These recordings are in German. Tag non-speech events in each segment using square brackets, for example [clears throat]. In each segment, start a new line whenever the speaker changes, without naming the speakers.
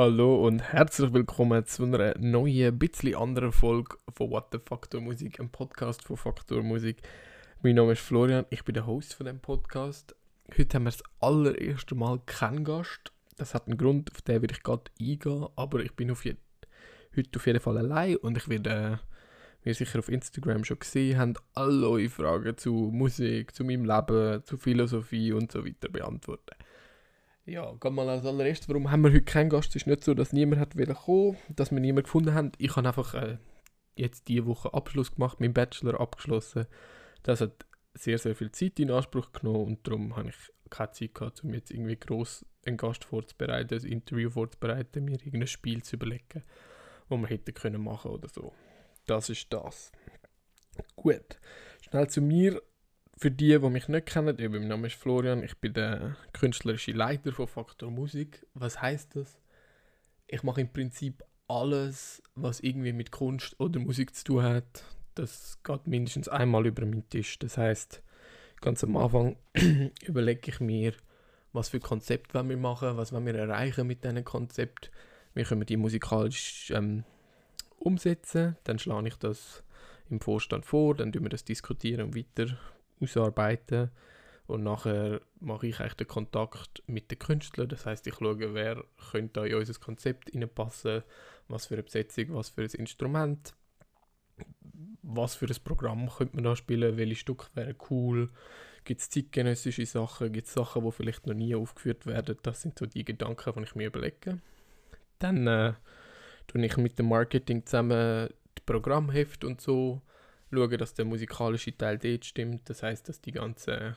Hallo und herzlich willkommen zu einer neuen, bisschen anderen Folge von What the Faktor Musik, einem Podcast von Faktor Musik. Mein Name ist Florian, ich bin der Host von dem Podcast. Heute haben wir das allererste Mal keinen Gast. Das hat einen Grund, auf den werde ich gerade eingehen, aber ich bin auf je heute auf jeden Fall allein und ich werde, wie ihr sicher auf Instagram schon gesehen habt, alle eure Fragen zu Musik, zu meinem Leben, zu Philosophie und so weiter beantworten. Ja, geh mal als allererstes, warum haben wir heute keinen Gast? Es ist nicht so, dass niemand hat wollen kommen, dass wir niemanden gefunden haben. Ich habe einfach äh, jetzt diese Woche Abschluss gemacht, meinen Bachelor abgeschlossen. Das hat sehr, sehr viel Zeit in Anspruch genommen und darum habe ich keine Zeit gehabt, um jetzt irgendwie gross einen Gast vorzubereiten, ein Interview vorzubereiten, mir irgendein Spiel zu überlegen, wo wir hätten können machen oder so. Das ist das. Gut, schnell zu mir. Für die, die mich nicht kennen, eben, mein Name ist Florian, ich bin der künstlerische Leiter von Faktor Musik. Was heißt das? Ich mache im Prinzip alles, was irgendwie mit Kunst oder Musik zu tun hat. Das geht mindestens einmal über meinen Tisch. Das heißt, ganz am Anfang [clears throat] überlege ich mir, was für Konzept wollen wir machen, was wollen wir erreichen mit diesem Konzept, wie können wir die musikalisch ähm, umsetzen. Dann schlage ich das im Vorstand vor, dann diskutieren wir das diskutieren und weiter ausarbeiten. Und nachher mache ich eigentlich den Kontakt mit den Künstlern. Das heißt, ich schaue, wer könnte da in unser Konzept passen, was für eine Besetzung, was für ein Instrument, was für ein Programm könnte man da spielen, welche Stücke wären cool, gibt es zeitgenössische Sachen, gibt es Sachen, die vielleicht noch nie aufgeführt werden. Das sind so die Gedanken, die ich mir überlege. Dann äh, tue ich mit dem Marketing zusammen die Programmheft und so schauen, dass der musikalische Teil dort stimmt. Das heißt, dass die ganzen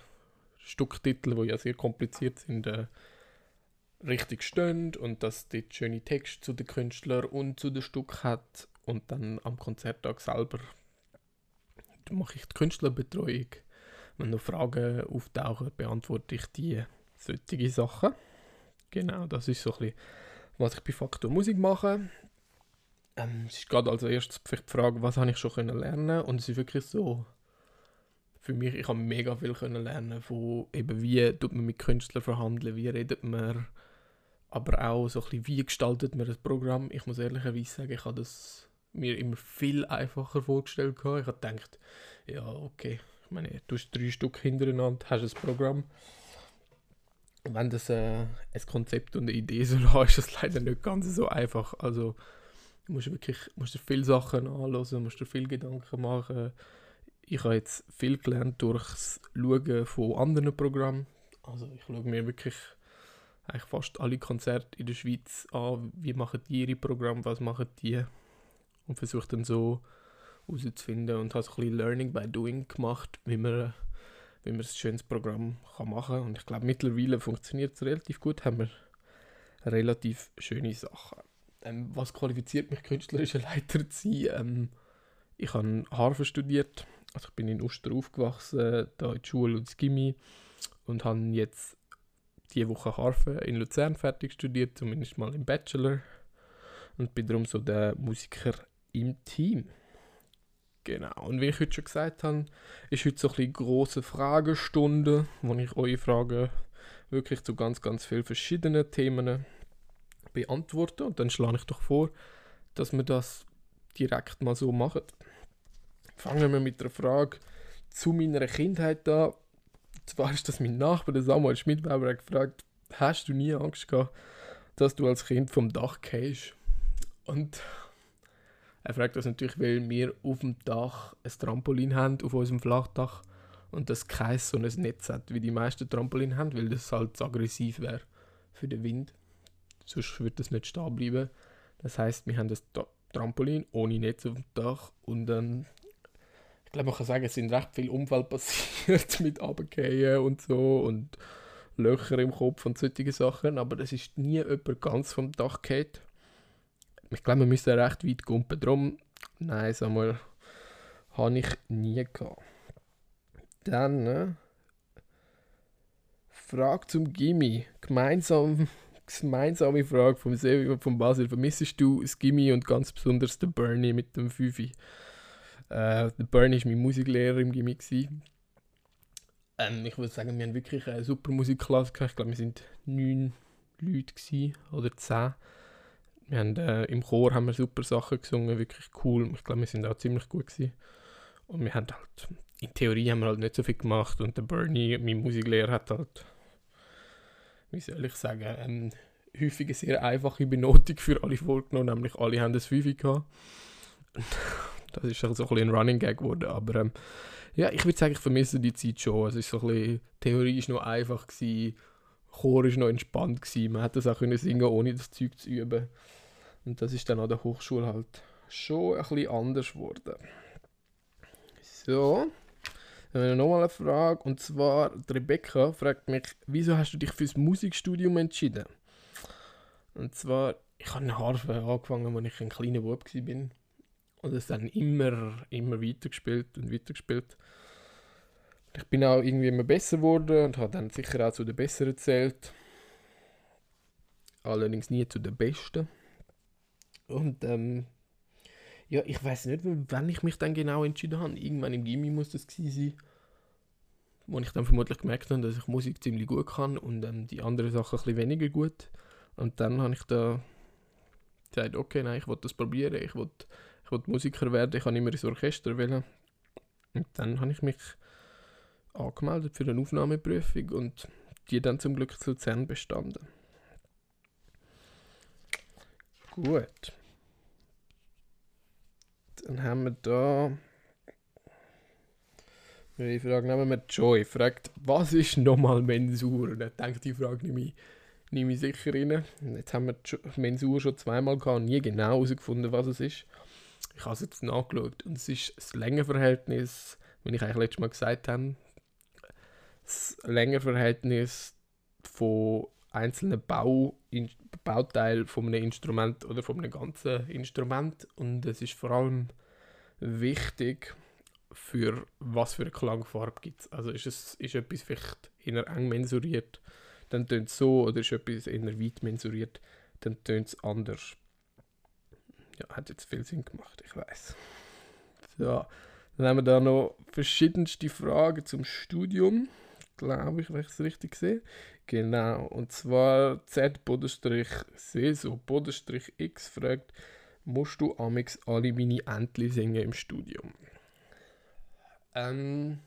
Stücktitel, die ja sehr kompliziert sind, äh, richtig stehen und dass dort schöne Texte zu den Künstlern und zu den Stück hat und dann am Konzerttag selber mache ich die Künstlerbetreuung. Wenn noch Fragen auftauchen, beantworte ich die solche Sachen. Genau, das ist so ein bisschen, was ich bei Faktor Musik mache. Ähm, es ist gerade als erstes vielleicht die Frage, was habe ich schon können lernen und es ist wirklich so, für mich, ich habe mega viel können lernen von eben wie tut man mit Künstlern verhandeln, wie redet man, aber auch so ein bisschen, wie gestaltet man das Programm. Ich muss ehrlicherweise sagen, ich habe das mir immer viel einfacher vorgestellt gehabt. Ich habe gedacht, ja okay, ich meine, du hast drei Stück hintereinander, hast ein Programm. Wenn das äh, ein Konzept und eine Idee so hast, ist das leider nicht ganz so einfach. Also Du musst wirklich musst dir viele Sachen anhören, musst dir viele Gedanken machen. Ich habe jetzt viel gelernt durchs Schauen von anderen Programmen. Also ich schaue mir wirklich eigentlich fast alle Konzerte in der Schweiz an, wie machen die ihre Programme, was machen die und versuche dann so herauszufinden und habe so ein bisschen Learning by Doing gemacht, wie man, wie man ein schönes Programm kann machen kann. Und ich glaube, mittlerweile funktioniert es relativ gut, haben wir relativ schöne Sachen. Ähm, was qualifiziert mich, künstlerischer Leiter zu sein? Ähm, ich habe Harfe studiert, also ich bin in Uster aufgewachsen, da in der Schule und Gimmi und habe jetzt diese Woche Harfe in Luzern fertig studiert, zumindest mal im Bachelor und bin darum so der Musiker im Team. Genau, und wie ich heute schon gesagt habe, ist heute so ein bisschen grosse Fragestunde, wo ich eure Fragen wirklich zu ganz, ganz vielen verschiedenen Themen beantworten. Und dann schlage ich doch vor, dass wir das direkt mal so machen. Fangen wir mit der Frage zu meiner Kindheit an. Zwar ist das mein Nachbar, der Samuel Schmidbauer, gefragt, hast du nie Angst gehabt, dass du als Kind vom Dach gehst? Und er fragt das natürlich, weil wir auf dem Dach ein Trampolin haben, auf unserem Flachdach, und das kein so ein Netz hat, wie die meisten Trampolin haben, weil das halt zu aggressiv wäre für den Wind sonst würde das nicht stehen bleiben. Das heißt, wir haben das Trampolin ohne Netz auf dem Dach und dann, ich glaube, man kann sagen, es sind recht viele Unfälle [laughs] passiert mit Abgehen und so und Löcher im Kopf und solche Sachen, aber es ist nie jemand ganz vom Dach gefallen. Ich glaube, wir müssen recht weit gumpen. Darum, nein, sag mal, habe ich nie gehabt. Dann, ne? Frage zum Gimmi. Gemeinsam gemeinsame Frage vom Sevi und vom Basil. Vermissest du das Gimmi und ganz besonders den Bernie mit dem Fifi? Äh, der Bernie war mein Musiklehrer im Gimmick. Ähm, ich würde sagen, wir haben wirklich eine super Musikklasse. Ich glaube, wir sind neun Leute gewesen, oder zehn. Wir haben, äh, Im Chor haben wir super Sachen gesungen, wirklich cool. Ich glaube, wir sind auch ziemlich gut gewesen. Und wir haben halt, in Theorie haben wir halt nicht so viel gemacht und der Bernie, mein Musiklehrer, hat halt, wie soll ich sagen, ähm, häufig eine sehr einfache Benotung für alle vorgenommen, nämlich alle haben das 5 gehabt. Das ist so ein bisschen ein Running Gag geworden, aber ähm, ja, ich würde sagen, ich vermisse die Zeit schon. Es ist so ein bisschen, Theorie ist noch einfach gewesen, Chor ist noch entspannt gewesen, man hätte das auch können singen, ohne das Zeug zu üben. Und das ist dann an der Hochschule halt schon ein bisschen anders geworden. So, dann haben wir nochmal eine Frage. Und zwar, Rebecca fragt mich, wieso hast du dich fürs Musikstudium entschieden? Und zwar, ich habe eine Harfe angefangen, als ich ein kleiner Bub war. Und es dann immer, immer weitergespielt und weitergespielt. Ich bin auch irgendwie immer besser geworden und habe dann sicher auch zu den Besseren gezählt. Allerdings nie zu den Besten. Und ähm, ja, ich weiß nicht, wann ich mich dann genau entschieden habe. Irgendwann im Gimmi muss das gewesen sein. Wo ich dann vermutlich gemerkt habe, dass ich Musik ziemlich gut kann und ähm, die anderen Sachen ein bisschen weniger gut. Und dann habe ich da gesagt, okay, nein, ich wollte das probieren. Ich wollte ich wollt Musiker werden. Ich habe immer ins Orchester wählen. Und dann habe ich mich angemeldet für eine Aufnahmeprüfung und die dann zum Glück zu Luzern bestanden. Gut. Dann haben wir da. Die Frage nehmen wir Joy. Fragt, was ist nochmal Mensur? Und ich denke, die Frage nehme ich, nehme ich sicher rein. Jetzt haben wir Mensur schon zweimal gehabt und nie genau herausgefunden, was es ist. Ich habe es jetzt nachgeschaut und es ist das Längenverhältnis, wenn ich eigentlich letztes Mal gesagt habe, das Längenverhältnis von einzelnen Bau, Bauteil von einem Instrument oder von einem ganzen Instrument und es ist vor allem wichtig für was für eine Klangfarbe gibt es. Also ist, es, ist etwas vielleicht eher eng mensuriert, dann tönt es so oder ist etwas eher weit mensuriert, dann tönt es anders. Ja, hat jetzt viel Sinn gemacht, ich weiß. So, dann haben wir da noch verschiedenste Fragen zum Studium glaube ich, wenn ich es richtig sehe. Genau, und zwar Z-C, so Bodenstrich X fragt, musst du amix alle meine Entli singen im Studium? Ähm,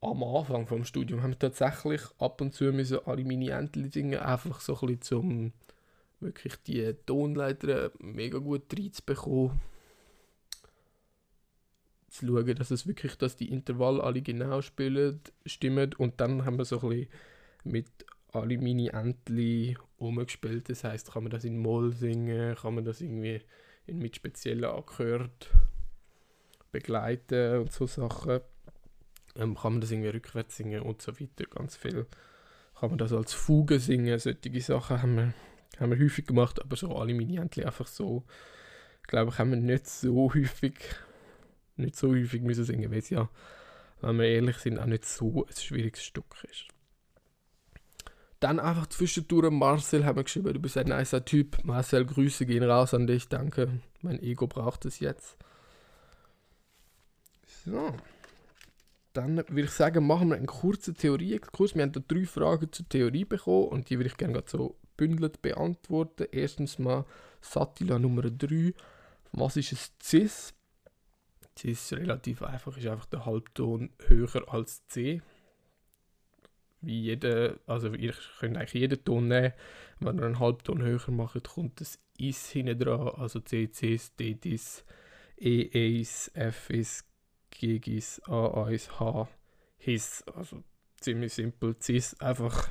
am Anfang vom Studium haben wir tatsächlich ab und zu müssen alle meine Entli singen, einfach so ein bisschen zum wirklich die Tonleiter mega gut reinzubekommen zu schauen, dass es wirklich, dass die Intervalle alle genau spielen, stimmen und dann haben wir so ein bisschen mit alle meine Entli umgespielt. Das heißt, kann man das in Moll singen, kann man das irgendwie in, mit speziellen Akkorden begleiten und so Sachen. Ähm, kann man das irgendwie rückwärts singen und so weiter, ganz viel. Kann man das als Fuge singen, solche Sachen haben wir, haben wir häufig gemacht, aber so alle meine Entli einfach so, glaube ich, haben wir nicht so häufig nicht so häufig müssen singen, weil es ja, wenn wir ehrlich sind, auch nicht so ein schwieriges Stück ist. Dann einfach zwischendurch Marcel haben wir geschrieben, du bist ein nicer Typ. Marcel, Grüße gehen raus an dich, danke. Mein Ego braucht es jetzt. So. Dann würde ich sagen, machen wir einen kurzen Theorie-Exkurs. Wir haben da drei Fragen zur Theorie bekommen und die würde ich gerne so bündelt beantworten. Erstens mal Satila Nummer 3. Was ist ein Cis? Es ist relativ einfach, ist einfach der Halbton höher als C. Wie jeder, also ihr könnt eigentlich jeden Ton nehmen. Wenn ihr einen Halbton höher macht, kommt das Is hinten dran, also C, Cis, D, Dis, E, Eis, F, Is, G, Gis, A, Eis, H, His. Also ziemlich simpel. Cis, einfach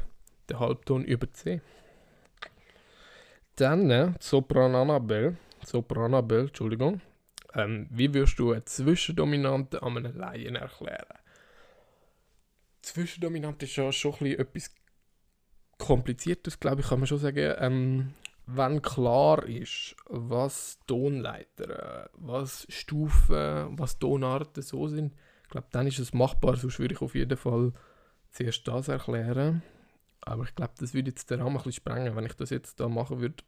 der Halbton über C. Dann äh, Soprananabel, Sopranabel, Entschuldigung, ähm, wie würdest du eine Zwischendominante an einem Laien erklären? Zwischendominante ist ja schon etwas kompliziertes, glaube ich, kann man schon sagen. Ähm, wenn klar ist, was Tonleiter, was Stufen, was Tonarten so sind, glaube, dann ist es machbar, sonst würde ich auf jeden Fall zuerst das erklären. Aber ich glaube, das würde jetzt den Rahmen ein bisschen sprengen, wenn ich das jetzt da machen würde.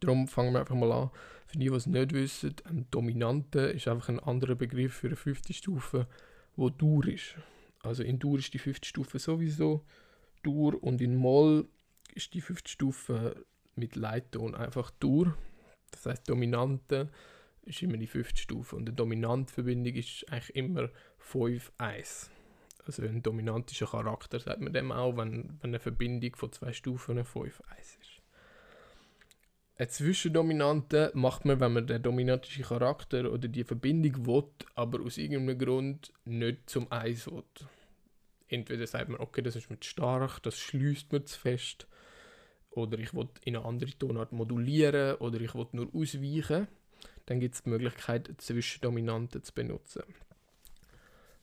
Darum fangen wir einfach mal an. Für die, die es nicht wissen, ein Dominante ist einfach ein anderer Begriff für eine fünfte Stufe, wo Dur ist. Also in Dur ist die fünfte Stufe sowieso Dur und in Moll ist die fünfte Stufe mit Leitton einfach Dur. Das heißt, Dominante ist immer die fünfte Stufe und eine Dominantverbindung ist eigentlich immer 5-1. Also ein dominantischer Charakter sagt man dem auch, wenn, wenn eine Verbindung von zwei Stufen eine 5-1 ist. Eine Zwischendominante macht man, wenn man den dominantischen Charakter oder die Verbindung will, aber aus irgendeinem Grund nicht zum Eis will. Entweder sagt man, okay, das ist mir zu stark, das schließt mir zu fest, oder ich will in eine andere Tonart modulieren, oder ich will nur ausweichen. Dann gibt es die Möglichkeit, Zwischendominanten zu benutzen.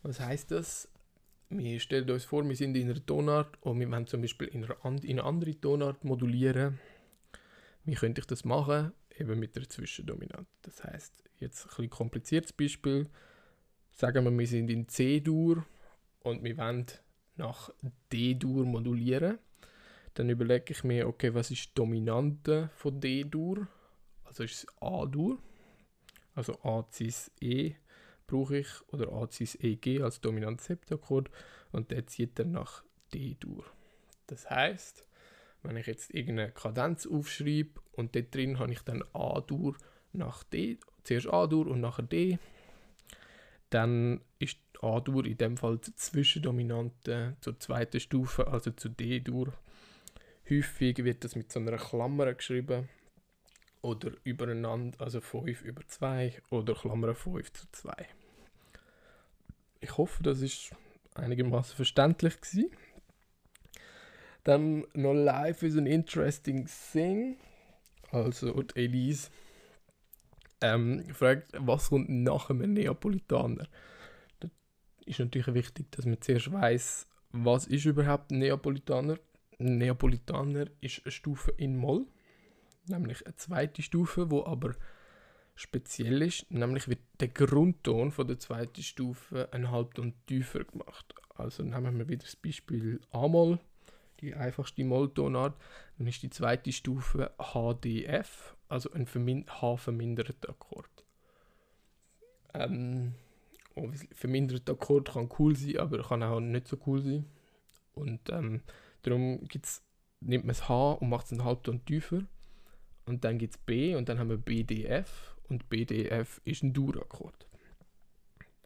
Was heißt das? Wir stellen uns vor, wir sind in einer Tonart und wir wollen zum Beispiel in eine andere Tonart modulieren. Wie könnte ich das machen? Eben mit der Zwischendominante. Das heißt, jetzt ein bisschen kompliziertes Beispiel. Sagen wir, wir sind in C-Dur und wir wollen nach D-Dur modulieren. Dann überlege ich mir, okay, was ist die Dominante von D-Dur? Also ist es A-Dur. Also A cis E brauche ich oder A cis EG als dominantes Septakkord und der zieht dann nach D-Dur. Das heißt, wenn ich jetzt irgendeine Kadenz aufschreibe und dort drin habe ich dann A-Dur nach D, zuerst A-Dur und nachher D, dann ist A-Dur in dem Fall die Zwischendominante zur zweiten Stufe, also zu D-Dur. Häufig wird das mit so einer Klammer geschrieben oder übereinander, also 5 über 2 oder Klammer 5 zu 2. Ich hoffe, das ist einigermaßen verständlich gewesen. Dann noch Life is an interesting thing. Also die Elise ähm, fragt, was kommt nach einem Neapolitaner? Das ist natürlich wichtig, dass man zuerst weiß, was ist überhaupt ein Neapolitaner. Ein Neapolitaner ist eine Stufe in Moll, nämlich eine zweite Stufe, wo aber speziell ist, nämlich wird der Grundton von der zweiten Stufe ein Halbton tiefer gemacht. Also nehmen wir wieder das Beispiel A-Moll die einfachste Molltonart. Dann ist die zweite Stufe HDF, also ein vermin H-verminderter Akkord. Ähm, verminderter Akkord kann cool sein, aber kann auch nicht so cool sein. Und ähm, darum gibt's, nimmt man das H und macht es einen Halbton tiefer. Und dann gibt es B und dann haben wir BDF und BDF ist ein Dur-Akkord.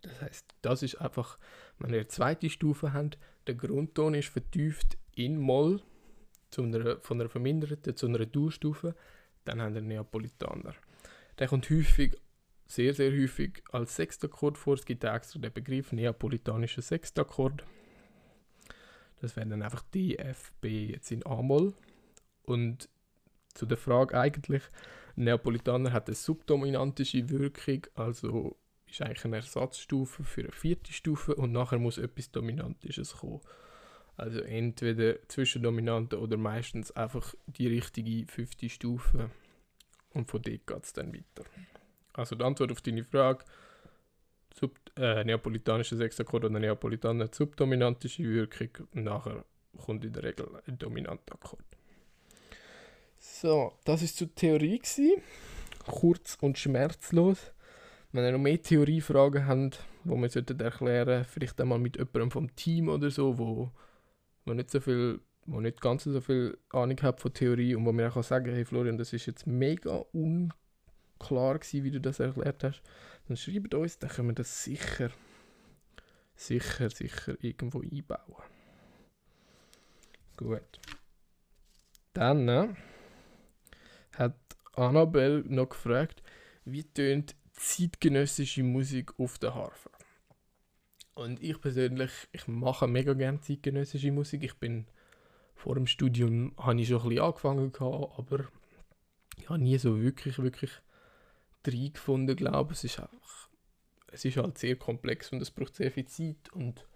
Das heißt, das ist einfach, wenn ihr eine zweite Stufe habt, der Grundton ist vertieft in Moll zu einer, von einer verminderten zu einer Durchstufe, dann haben wir einen Neapolitaner. Der kommt häufig, sehr, sehr häufig als Sechstakkord vor. Es gibt extra den Begriff neapolitanischer Sechstakkord. Das wäre dann einfach D, F, B jetzt in A-Moll. Und zu der Frage eigentlich, Neapolitaner hat eine subdominantische Wirkung, also ist eigentlich eine Ersatzstufe für eine vierte Stufe und nachher muss etwas Dominantisches kommen. Also entweder Zwischendominante oder meistens einfach die richtige fünfte Stufe. Und von dort geht es dann weiter. Also die Antwort auf deine Frage, Sub, äh, neapolitanischer Sechsakkord oder neapolitaner subdominantische Wirkung nachher kommt in der Regel ein dominanter Akkord. So, das ist zur Theorie gewesen. Kurz und schmerzlos. Wenn ihr noch mehr Theoriefragen habt, die wir erklären sollten, vielleicht einmal mit jemandem vom Team oder so, wo wo nicht so viel, wo nicht ganz so viel Ahnung hat von Theorie und wo mir auch sagen hey Florian, das ist jetzt mega unklar gewesen, wie du das erklärt hast, dann schreibt uns, dann können wir das sicher, sicher, sicher irgendwo einbauen. Gut. Dann äh, hat Annabelle noch gefragt, wie tönt zeitgenössische Musik auf der Harfe? Und ich persönlich, ich mache mega gerne zeitgenössische Musik. Ich bin vor dem Studium habe ich schon ein bisschen angefangen aber ich habe nie so wirklich, wirklich gefunden, glaube Es ist einfach, es ist halt sehr komplex und es braucht sehr viel Zeit und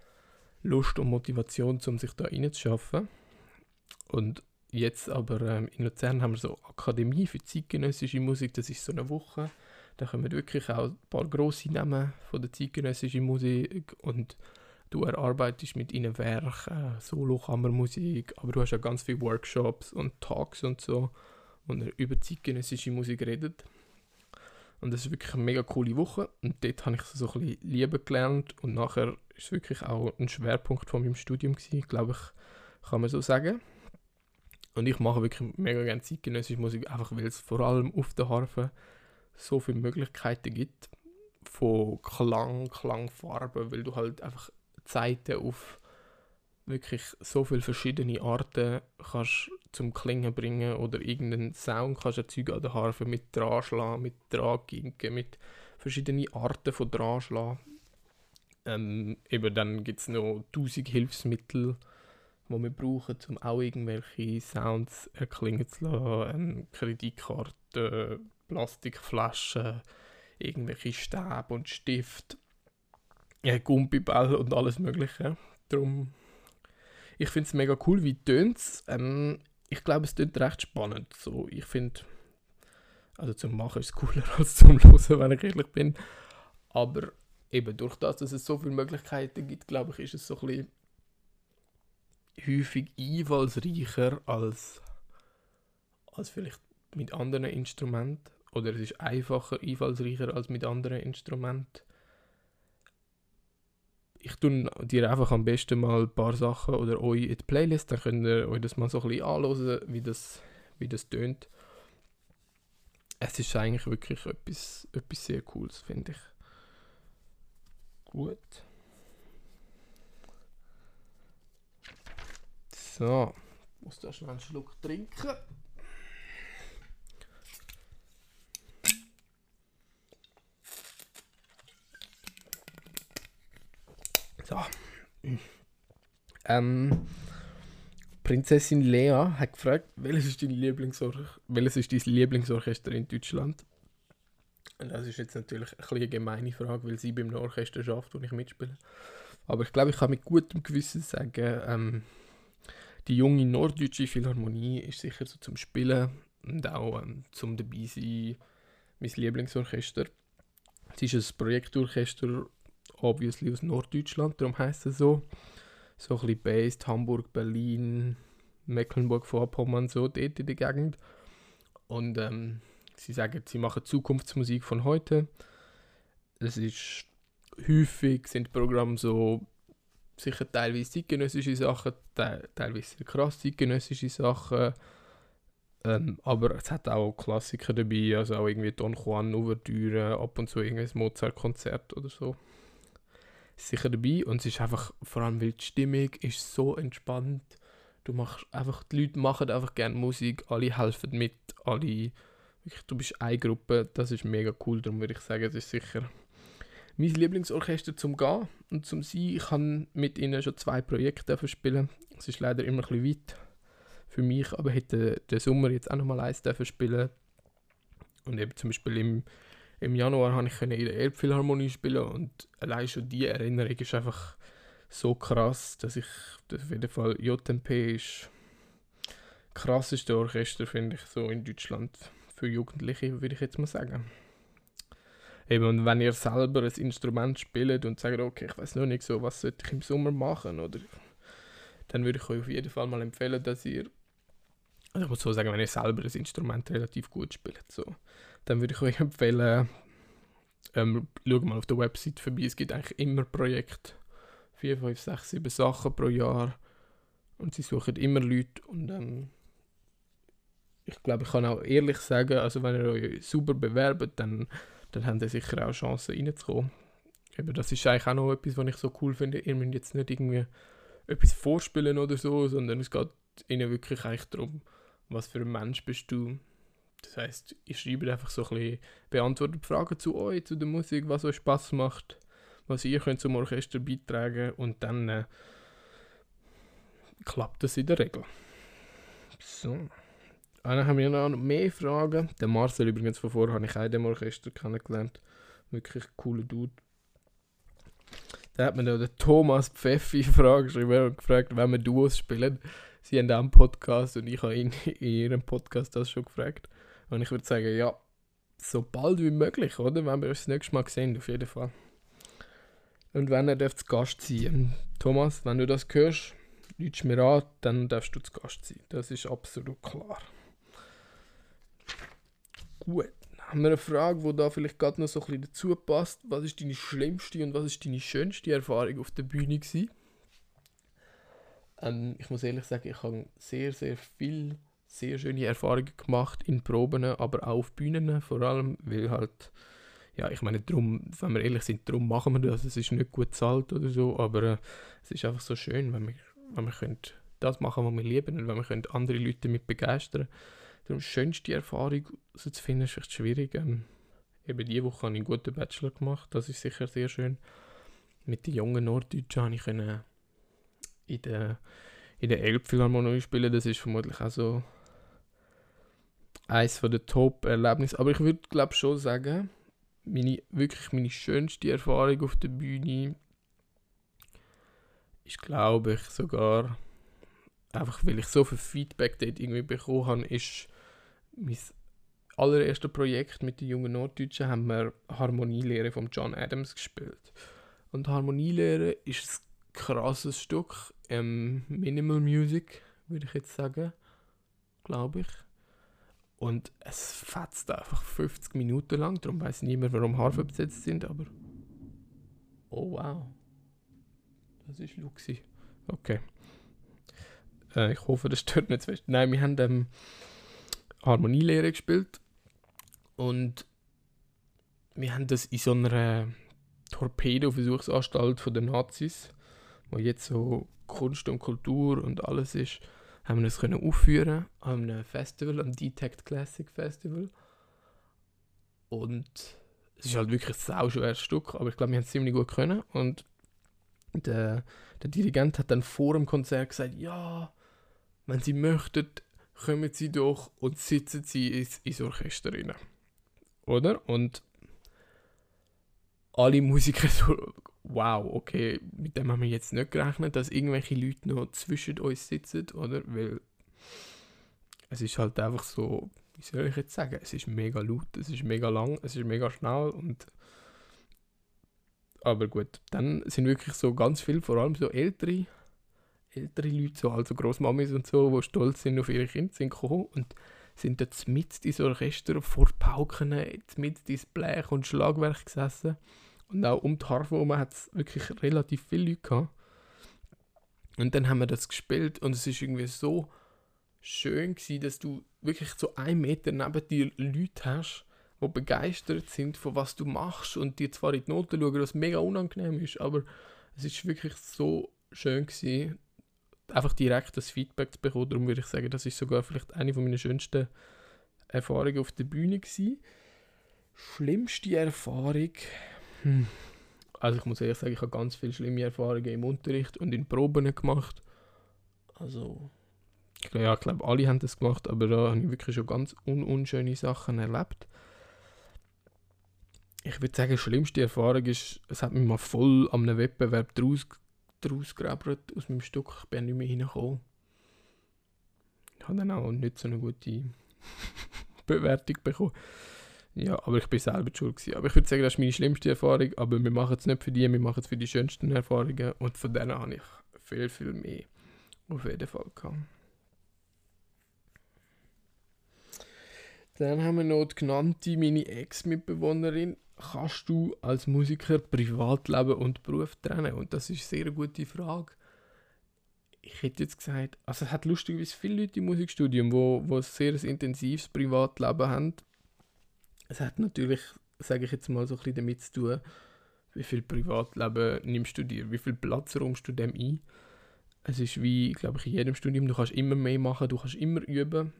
Lust und Motivation, um sich da reinzuschaffen. Und jetzt aber ähm, in Luzern haben wir so Akademie für zeitgenössische Musik, das ist so eine Woche da kommen wirklich auch ein paar grosse Namen von der zeitgenössischen Musik und du erarbeitest mit ihnen Werk, äh, Solo-Kammermusik, aber du hast ja ganz viele Workshops und Talks und so, wo er über zeitgenössische Musik redet. Und das ist wirklich eine mega coole Woche. Und dort habe ich so ein bisschen lieben gelernt. Und nachher ist es wirklich auch ein Schwerpunkt von meinem Studium gewesen, glaube ich, kann man so sagen. Und ich mache wirklich mega gerne zeitgenössische Musik, einfach weil es vor allem auf der Harfe so viele Möglichkeiten gibt. Von Klang, Klangfarben, weil du halt einfach Zeiten auf wirklich so viele verschiedene Arten kannst zum Klingen bringen oder irgendeinen Sound kannst erzeugen an der Harfe mit Dranschlagen, mit Draginken, mit verschiedenen Arten von Dranschlagen. Ähm, eben dann gibt es noch tausend Hilfsmittel, die wir brauchen, um auch irgendwelche Sounds erklingen zu lassen. Ähm, Kreditkarten, Plastikflaschen, irgendwelche Stäbe und Stift, ja, Gumpibälle und alles mögliche. Darum ich finde es mega cool, wie tönt es. Ähm, ich glaube, es tönt recht spannend. So, ich finde, also zum Machen ist es cooler [laughs] als zum Hören, wenn ich ehrlich bin. Aber eben durch das, dass es so viele Möglichkeiten gibt, glaube ich, ist es so ein bisschen häufig einfallsreicher als, als vielleicht mit anderen Instrumenten. Oder es ist einfacher, einfallsreicher als mit anderen Instrumenten ich tue dir einfach am besten mal ein paar Sachen oder euch in die Playlist, dann könnt ihr euch das mal so ein bisschen anhören, wie das, wie das tönt. Es ist eigentlich wirklich etwas, etwas sehr Cooles, finde ich. Gut. So, ich muss da schnell einen Schluck trinken. So. Ähm, Prinzessin Lea hat gefragt, welches ist, dein Lieblingsorch welches ist dein Lieblingsorchester in Deutschland? Und das ist jetzt natürlich ein eine gemeine Frage, weil sie beim Orchester schafft, wo ich mitspiele. Aber ich glaube, ich kann mit gutem Gewissen sagen, ähm, die junge norddeutsche Philharmonie ist sicher so zum Spielen und auch ähm, zum dabei sein mein Lieblingsorchester. Es ist ein Projektorchester, obviously aus Norddeutschland, darum heisst es so. So ein bisschen based, Hamburg, Berlin, Mecklenburg-Vorpommern, so dort in der Gegend. Und ähm, sie sagen, sie machen Zukunftsmusik von heute. Es ist häufig sind Programme so sicher teilweise zeitgenössische Sachen, te teilweise krass zeitgenössische Sachen. Ähm, aber es hat auch Klassiker dabei, also auch irgendwie Don Juan Ouvertüre, ab und zu irgendein Mozart-Konzert oder so sicher dabei und es ist einfach, vor allem weil die Stimmung ist so entspannt. Du machst einfach, die Leute machen einfach gerne Musik, alle helfen mit, alle, wirklich, du bist eine Gruppe, das ist mega cool, darum würde ich sagen, es ist sicher mein Lieblingsorchester zum Gehen und zum Sein. Ich habe mit ihnen schon zwei Projekte spielen. Es ist leider immer ein bisschen weit für mich, aber hätte den Sommer jetzt auch noch mal eins spielen und eben zum Beispiel im im Januar konnte ich in der Elbphilharmonie spielen und allein schon die Erinnerung ist einfach so krass, dass ich auf jeden Fall JMP ist krasseste Orchester, finde ich, so in Deutschland für Jugendliche, würde ich jetzt mal sagen. Eben, und wenn ihr selber ein Instrument spielt und sagt, okay, ich weiß noch nicht so, was sollte ich im Sommer machen, oder dann würde ich euch auf jeden Fall mal empfehlen, dass ihr, also ich muss so sagen, wenn ihr selber ein Instrument relativ gut spielt, so, dann würde ich euch empfehlen, ähm, schaut mal auf der Website vorbei. Es gibt eigentlich immer Projekte. 4, 5, 6, 7 Sachen pro Jahr. Und sie suchen immer Leute. Und ähm, ich glaube, ich kann auch ehrlich sagen, also wenn ihr euch super bewerbt, dann, dann habt ihr sicher auch Chancen reinzukommen. Eben, das ist eigentlich auch noch etwas, was ich so cool finde. Ihr müsst jetzt nicht irgendwie etwas vorspielen oder so, sondern es geht ihnen wirklich eigentlich darum, was für ein Mensch bist du, das heißt, ich schreibe einfach so ein bisschen, beantwortet Fragen zu euch, zu der Musik, was euch Spaß macht, was ihr könnt zum Orchester beitragen und dann äh, klappt das in der Regel. So. Dann haben wir noch mehr Fragen. Den Marcel übrigens von vorher habe ich auch in dem Orchester kennengelernt. Wirklich cooler Dude. Da hat mir dann der Thomas Pfeffi [laughs] Frage geschrieben und gefragt, wenn wir Duos spielen. Sie haben auch einen Podcast und ich habe ihn [laughs] in ihrem Podcast das schon gefragt. Und ich würde sagen, ja, so bald wie möglich, oder? Wenn wir uns das nächste Mal sehen, auf jeden Fall. Und wenn er darf zu Gast sein. Thomas, wenn du das hörst, lütst mir an, dann darfst du zu Gast sein. Das ist absolut klar. Gut, haben wir eine Frage, die da vielleicht gerade noch so ein bisschen dazu passt. Was ist deine schlimmste und was ist deine schönste Erfahrung auf der Bühne? Ähm, ich muss ehrlich sagen, ich habe sehr, sehr viel sehr schöne Erfahrungen gemacht in Proben, aber auch auf Bühnen vor allem, weil halt, ja, ich meine, drum, wenn wir ehrlich sind, darum machen wir das. Es ist nicht gut bezahlt oder so, aber äh, es ist einfach so schön, wenn wir, wenn wir können das machen, was wir lieben und wenn wir können andere Leute damit begeistern Darum schönste Erfahrung so zu finden, ist vielleicht schwierig. Ähm, eben diese Woche habe ich einen guten Bachelor gemacht, das ist sicher sehr schön. Mit den jungen Norddeutschen habe ich können in der, in der Elbphilharmonie spielen, das ist vermutlich auch so eines der Top-Erlebnisse. Aber ich würde glaube schon sagen, meine, wirklich meine schönste Erfahrung auf der Bühne ist, glaube ich, sogar einfach, weil ich so viel Feedback dort irgendwie bekommen habe, ist mein allererstes Projekt mit den jungen Norddeutschen haben wir Harmonielehre von John Adams gespielt. Und Harmonielehre ist ein krasses Stück, ähm, Minimal Music, würde ich jetzt sagen, glaube ich. Und es fetzt einfach 50 Minuten lang, darum weiß niemand, warum Harfe besetzt sind, aber. Oh wow. Das ist Luxi. Okay. Äh, ich hoffe, das stört nicht zu fest. Nein, wir haben ähm, Harmonielehre gespielt und wir haben das in so einer Torpedo-Versuchsanstalt den Nazis, wo jetzt so Kunst und Kultur und alles ist haben wir das können aufführen an einem Festival, am Detect Classic Festival. Und es ist halt wirklich ein sau Stück, aber ich glaube, wir haben es ziemlich gut können. Und der, der Dirigent hat dann vor dem Konzert gesagt, ja, wenn Sie möchten, kommen Sie doch und sitzen Sie ins, ins Orchester rein. Oder? Und alle Musiker [laughs] wow, okay, mit dem haben wir jetzt nicht gerechnet, dass irgendwelche Leute noch zwischen uns sitzen, oder? Weil es ist halt einfach so, wie soll ich jetzt sagen, es ist mega laut, es ist mega lang, es ist mega schnell und aber gut, dann sind wirklich so ganz viele, vor allem so ältere, ältere Leute, so also Großmamis und so, die stolz sind auf ihre Kinder, sind gekommen und sind dort mit ins Orchester vor Pauken, mit ins Blech und Schlagwerk gesessen und auch um die Harfe herum hat es wirklich relativ viele Leute gehabt. Und dann haben wir das gespielt und es ist irgendwie so schön gewesen, dass du wirklich so einen Meter neben dir Leute hast, die begeistert sind von was du machst und dir zwar in die Noten schauen, was mega unangenehm ist, aber es ist wirklich so schön gewesen, einfach direkt das Feedback zu bekommen. Darum würde ich sagen, das ist sogar vielleicht eine meiner schönsten Erfahrungen auf der Bühne gewesen. Schlimmste Erfahrung hm. Also ich muss ehrlich sagen, ich habe ganz viele schlimme Erfahrungen im Unterricht und in Proben gemacht. Also, ja, ich glaube, alle haben das gemacht, aber da habe ich wirklich schon ganz un unschöne Sachen erlebt. Ich würde sagen, die schlimmste Erfahrung ist, es hat mich mal voll an einem Wettbewerb draus, aus meinem Stück. Ich bin nicht mehr hingekommen. Ich habe dann auch nicht so eine gute [laughs] Bewertung bekommen. Ja, aber ich bin selber schuld gewesen. Aber ich würde sagen, das ist meine schlimmste Erfahrung. Aber wir machen es nicht für die, wir machen es für die schönsten Erfahrungen. Und von denen habe ich viel, viel mehr auf jeden Fall gehabt. Dann haben wir noch die genannte, meine Ex-Mitbewohnerin. Kannst du als Musiker Privatleben und Beruf trennen? Und das ist eine sehr gute Frage. Ich hätte jetzt gesagt, also es hat lustigerweise viele Leute im Musikstudium, wo, wo ein sehr intensives Privatleben haben es hat natürlich, sage ich jetzt mal, so ein bisschen damit zu tun, wie viel Privatleben nimmst du dir, wie viel Platz räumst du dem ein. Es ist wie, glaube ich, in jedem Studium, du kannst immer mehr machen, du kannst immer üben.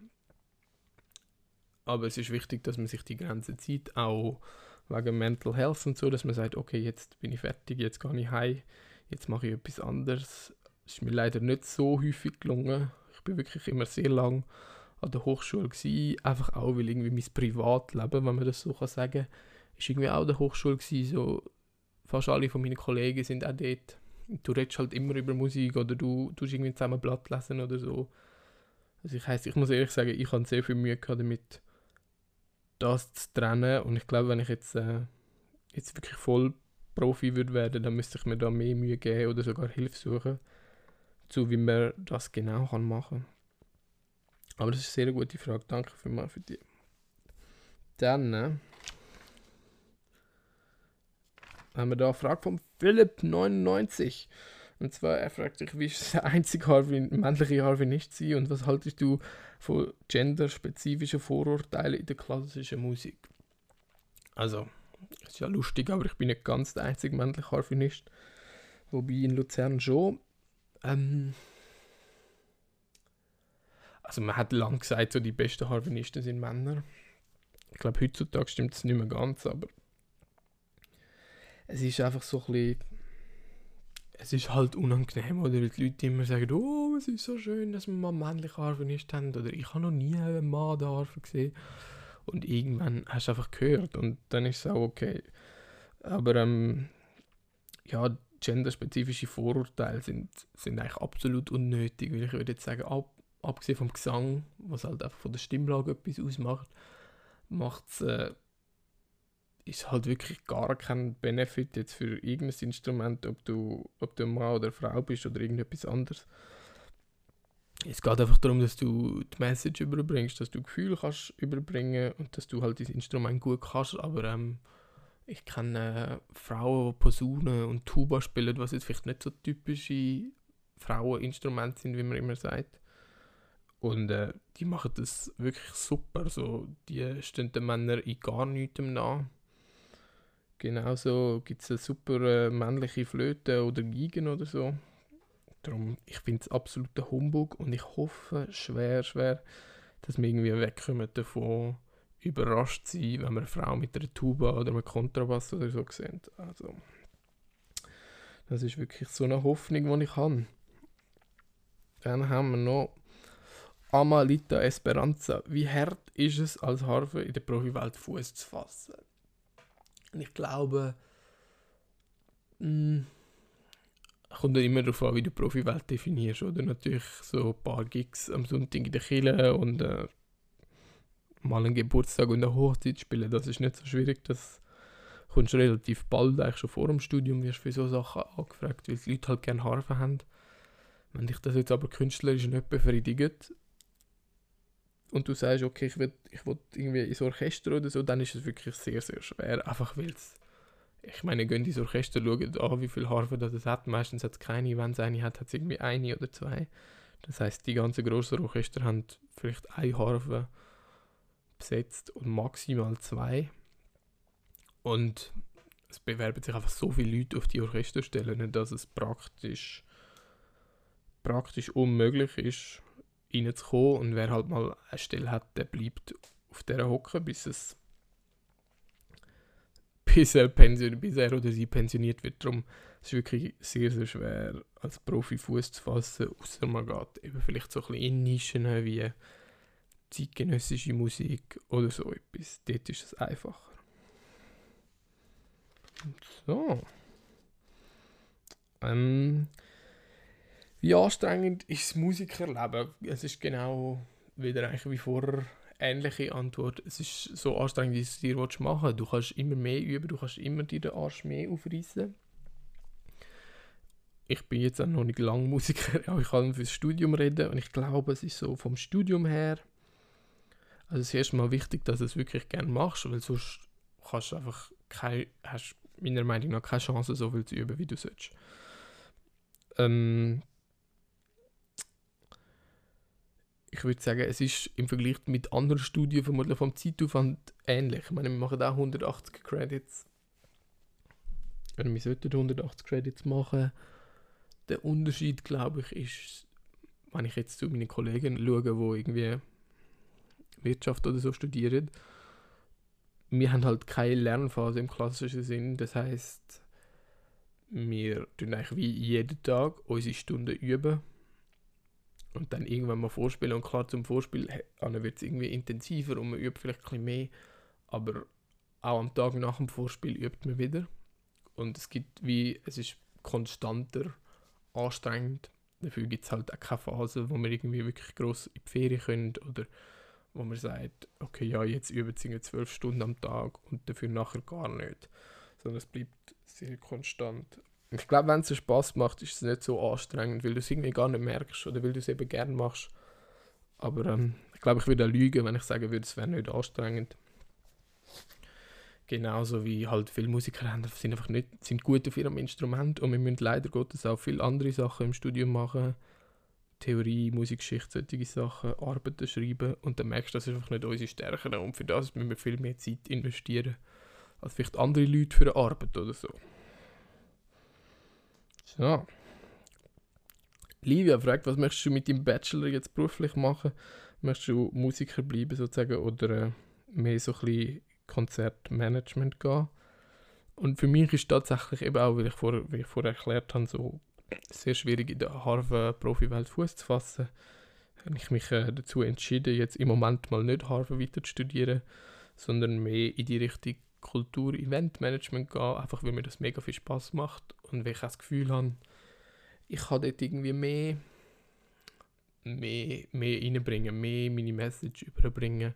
Aber es ist wichtig, dass man sich die Grenzen zieht, auch wegen Mental Health und so, dass man sagt, okay, jetzt bin ich fertig, jetzt gehe ich heim, jetzt mache ich etwas anderes. Es ist mir leider nicht so häufig gelungen. Ich bin wirklich immer sehr lang an der Hochschule gewesen, einfach auch, weil irgendwie mein Privatleben, wenn man das so kann sagen, ist irgendwie auch an der Hochschule gewesen, so fast alle von meinen Kollegen sind auch dort. Du redest halt immer über Musik oder du tust irgendwie zusammen Blatt lesen oder so. Also ich heißt, ich muss ehrlich sagen, ich habe sehr viel Mühe gehabt damit, das zu trennen und ich glaube, wenn ich jetzt, äh, jetzt wirklich voll Profi würde werden, dann müsste ich mir da mehr Mühe geben oder sogar Hilfe suchen, zu wie man das genau kann machen kann. Aber das ist eine sehr gute Frage. Danke vielmals für die. Dann äh, haben wir da eine Frage von Philipp99. Und zwar, er fragt sich, wie ist der einzige Harvey, männliche Harvey nicht sie und was haltest du von genderspezifischen Vorurteilen in der klassischen Musik? Also, ist ja lustig, aber ich bin nicht ganz der einzige männliche Harfenist. Wobei in Luzern schon. Ähm, also man hat lange gesagt, so die besten Harfenisten sind Männer. Ich glaube, heutzutage stimmt es nicht mehr ganz, aber es ist einfach so ein bisschen, es ist halt unangenehm, oder? Weil die Leute immer sagen, oh, es ist so schön, dass wir mal männliche Harfenisten haben, oder ich habe noch nie einen Mann Harfe gesehen. Und irgendwann hast du einfach gehört und dann ist es auch okay. Aber ähm, ja, genderspezifische Vorurteile sind, sind eigentlich absolut unnötig, weil ich würde jetzt sagen, ab, abgesehen vom Gesang, was halt einfach von der Stimmlage etwas ausmacht, macht's, äh, ist halt wirklich gar kein Benefit jetzt für irgendein Instrument, ob du, ob du Mann oder Frau bist oder irgendetwas anderes. Es geht einfach darum, dass du die Message überbringst, dass du Gefühl kannst überbringen und dass du halt das Instrument gut kannst, aber ähm, ich kenne äh, Frauen, die Posaunen und Tuba spielen, was jetzt vielleicht nicht so typische Fraueninstrumente sind, wie man immer sagt. Und äh, die machen das wirklich super. So, die stehen den Männern in gar nichts nach. Genauso gibt es super äh, männliche Flöte oder Geigen oder so. Darum, ich finde es absoluter Humbug und ich hoffe schwer, schwer, dass wir irgendwie wegkommen davon, überrascht zu sein, wenn wir eine Frau mit einer Tuba oder einem Kontrabass oder so sehen. Also, das ist wirklich so eine Hoffnung, die ich habe. Dann haben wir noch Amalita Esperanza. Wie hart ist es, als Harfe in der Profiwelt Fuß zu fassen? Und ich glaube, mh, mm, kommt immer darauf an, wie du Profiwelt definierst. Oder natürlich so ein paar Gigs am Sonntag in der Kille und äh, mal einen Geburtstag und eine Hochzeit spielen. Das ist nicht so schwierig. Das kommst du relativ bald, eigentlich schon vor dem Studium, wirst für so Sachen angefragt, weil die Leute halt gerne Harfe haben. Wenn dich das jetzt aber künstlerisch nicht befriedigt und du sagst, okay, ich will, ich will irgendwie ins Orchester oder so, dann ist es wirklich sehr, sehr schwer. Einfach weil es ich meine, gehen ins Orchester, schauen an, wie viele Harfen das es hat. Meistens hat es keine, wenn es eine hat, hat es irgendwie eine oder zwei. Das heißt, die ganzen grossen Orchester haben vielleicht eine Harfe besetzt und maximal zwei. Und es bewerben sich einfach so viele Leute auf die Orchesterstellen, dass es praktisch, praktisch unmöglich ist, reinzukommen. Und wer halt mal eine Stelle hat, der bleibt auf dieser Hocke, bis es bis er, pension, bis er oder sie pensioniert wird. Darum ist es wirklich sehr, sehr schwer, als Profi Fuß zu fassen, außer man geht eben vielleicht so ein bisschen in Nischen wie zeitgenössische Musik oder so etwas. Dort ist es einfacher. So. Ähm, wie anstrengend ist das Musikerleben? Es ist genau wieder eigentlich wie vorher ähnliche Antwort. Es ist so anstrengend, wie es dir machen willst. Du kannst immer mehr üben, du kannst immer dir den Arsch mehr aufreißen. Ich bin jetzt auch noch nicht lange Musiker, [laughs] aber ich kann fürs Studium reden und ich glaube, es ist so vom Studium her, also es ist erstmal wichtig, dass du es wirklich gerne machst, weil sonst kannst du einfach keine, hast meiner Meinung nach keine Chance, so viel zu üben, wie du sollst. Ähm, ich würde sagen, es ist im Vergleich mit anderen Studien vermutlich vom Zeitaufwand ähnlich. Ich meine, wir machen auch 180 Credits. Oder wir sollten 180 Credits machen. Der Unterschied, glaube ich, ist, wenn ich jetzt zu meinen Kollegen schaue, die irgendwie Wirtschaft oder so studieren, wir haben halt keine Lernphase im klassischen Sinn. Das heißt, wir tun eigentlich wie jeden Tag unsere Stunden üben und dann irgendwann mal vorspielen. Und klar, zum Vorspiel wird es irgendwie intensiver und man übt vielleicht ein bisschen mehr. Aber auch am Tag nach dem Vorspiel übt man wieder. Und es gibt wie, es ist konstanter anstrengend. Dafür gibt es halt auch keine Phase, wo man irgendwie wirklich gross in die Ferien können oder wo man sagt, okay, ja, jetzt üben sie zwölf Stunden am Tag und dafür nachher gar nicht. Sondern es bleibt sehr konstant. Ich glaube, wenn es dir Spaß macht, ist es nicht so anstrengend, weil du es irgendwie gar nicht merkst oder weil du es eben gerne machst. Aber ähm, ich glaube, ich würde lügen, wenn ich sagen würde, es wäre nicht anstrengend. genauso wie halt viele Musiker haben, sind einfach nicht sind gut auf ihrem Instrument und wir müssen leider Gottes auch viele andere Sachen im Studium machen. Theorie, Musikgeschichte, solche Sachen, Arbeiten schreiben und dann merkst du, das ist einfach nicht unsere Stärke und für das müssen wir viel mehr Zeit investieren als vielleicht andere Leute für eine Arbeit oder so. So. Livia fragt, was möchtest du mit deinem Bachelor jetzt beruflich machen? Möchtest du Musiker bleiben sozusagen oder äh, mehr so ein bisschen Konzertmanagement gehen? Und für mich ist tatsächlich eben auch, wie ich, vor, wie ich vorher erklärt habe, so sehr schwierig in der Harvard-Profi-Welt Fuß zu fassen. Habe ich mich äh, dazu entschieden, jetzt im Moment mal nicht Harvard weiter zu studieren, sondern mehr in die Richtung Kultur-Event-Management gehen, einfach weil mir das mega viel Spaß macht und weil ich das Gefühl habe, ich kann dort irgendwie mehr, mehr, mehr reinbringen, mehr meine Message überbringen,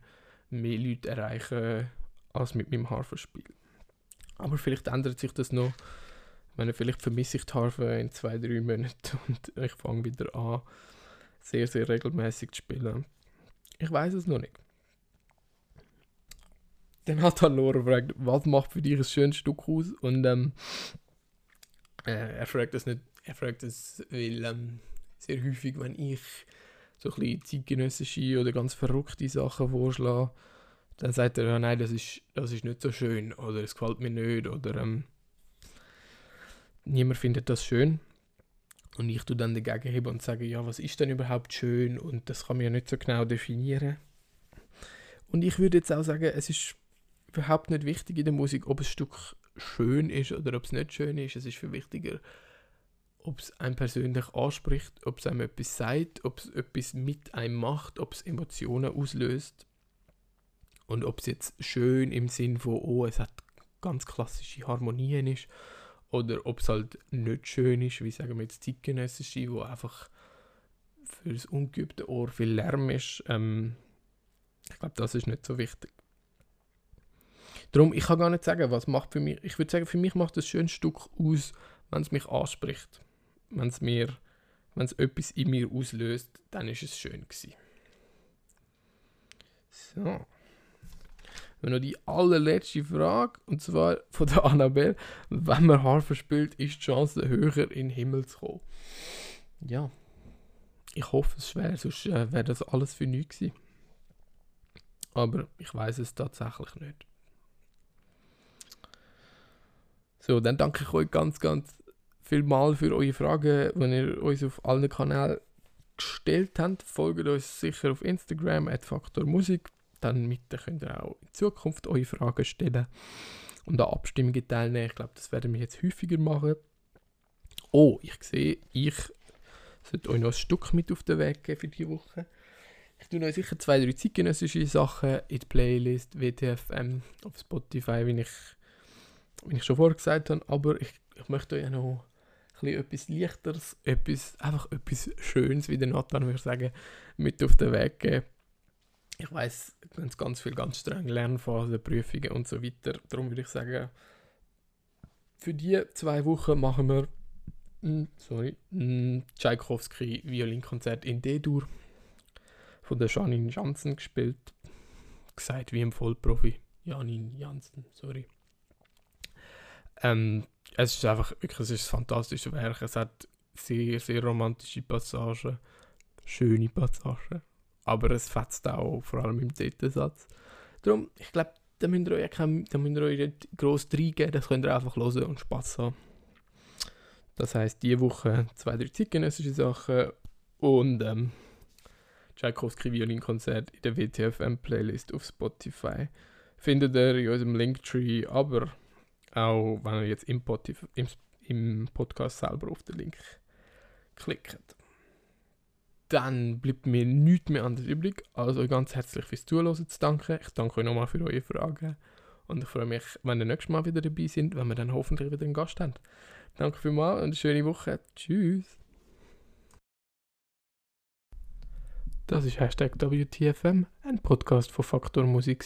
mehr Leute erreichen als mit meinem Harvard-Spiel. Aber vielleicht ändert sich das noch. Ich meine, vielleicht vermisse ich die Harfe in zwei, drei Monaten [laughs] und ich fange wieder an, sehr, sehr regelmäßig zu spielen. Ich weiß es noch nicht. Dann hat dann Laura gefragt, was macht für dich ein schönes Stück aus? Und ähm, äh, er fragt das nicht, er fragt das, weil ähm, sehr häufig, wenn ich so ein bisschen zeitgenössische oder ganz verrückte Sachen vorschlage, dann sagt er, ja, nein, das ist, das ist nicht so schön oder es gefällt mir nicht oder ähm, niemand findet das schön. Und ich tue dann dagegen und sage, ja, was ist denn überhaupt schön? Und das kann man ja nicht so genau definieren. Und ich würde jetzt auch sagen, es ist überhaupt nicht wichtig in der Musik, ob ein Stück schön ist oder ob es nicht schön ist. Es ist viel wichtiger, ob es einem persönlich anspricht, ob es einem etwas sagt, ob es etwas mit einem macht, ob es Emotionen auslöst. Und ob es jetzt schön im Sinn von, oh, es hat ganz klassische Harmonien ist, oder ob es halt nicht schön ist, wie sagen wir jetzt zeitgenössische, wo einfach für das ungeübte Ohr viel Lärm ist. Ähm, ich glaube, das ist nicht so wichtig. Darum, ich kann gar nicht sagen, was macht für mich. Ich würde sagen, für mich macht das schönes Stück aus, wenn es mich anspricht. Wenn es mir, wenn es etwas in mir auslöst, dann ist es schön gewesen. So. Und noch die allerletzte Frage, und zwar von der Annabelle. Wenn man Harfe spielt, ist die Chance höher, in den Himmel zu kommen. Ja, ich hoffe es schwer, sonst äh, wäre das alles für nichts gewesen. Aber ich weiß es tatsächlich nicht. So, dann danke ich euch ganz, ganz viel mal für eure Fragen, wenn ihr uns auf allen Kanälen gestellt habt. Folgt uns sicher auf Instagram, @faktormusik dann mit könnt ihr auch in Zukunft eure Fragen stellen und an Abstimmungen teilnehmen. Ich glaube, das werden wir jetzt häufiger machen. Oh, ich sehe, ich sollte euch noch ein Stück mit auf den Weg geben für diese Woche. Ich tue euch sicher zwei, drei zeitgenössische Sachen in die Playlist WTFM auf Spotify, wie ich, wie ich schon vorher gesagt habe. Aber ich, ich möchte euch noch etwas Leichteres, etwas, einfach etwas Schönes, wie der Nathan würde sagen, mit auf den Weg geben ich weiß, ganz, ganz viel ganz streng Lernphasen, Prüfungen und so weiter. Darum würde ich sagen, für die zwei Wochen machen wir mm, sorry, mm, Tchaikovsky Violinkonzert in D-Dur von der Janine Janssen gespielt. Gesagt wie im Vollprofi. Janine Janssen, sorry. Ähm, es ist einfach wirklich ein fantastisches Werk. Es hat sehr, sehr romantische Passagen, schöne Passagen aber es fetzt auch, vor allem im dritten Satz. Darum, ich glaube, da müsst ihr euch, kein, da müsst ihr euch nicht gross reingeben, das könnt ihr einfach hören und Spass haben. Das heisst, diese Woche zwei, drei zeitgenössische Sachen und ähm, Tchaikovsky Violinkonzert in der WTFM-Playlist auf Spotify. Findet ihr in unserem Linktree, aber auch wenn ihr jetzt im, im, im Podcast selber auf den Link klickt dann bleibt mir nichts mehr anderes übrig, als euch ganz herzlich fürs Zuhören zu danken. Ich danke euch nochmal für eure Fragen und ich freue mich, wenn ihr nächstes Mal wieder dabei sind, wenn wir dann hoffentlich wieder einen Gast haben. Danke vielmals und eine schöne Woche. Tschüss. Das ist Hashtag WTFM, ein Podcast von Faktor Musik.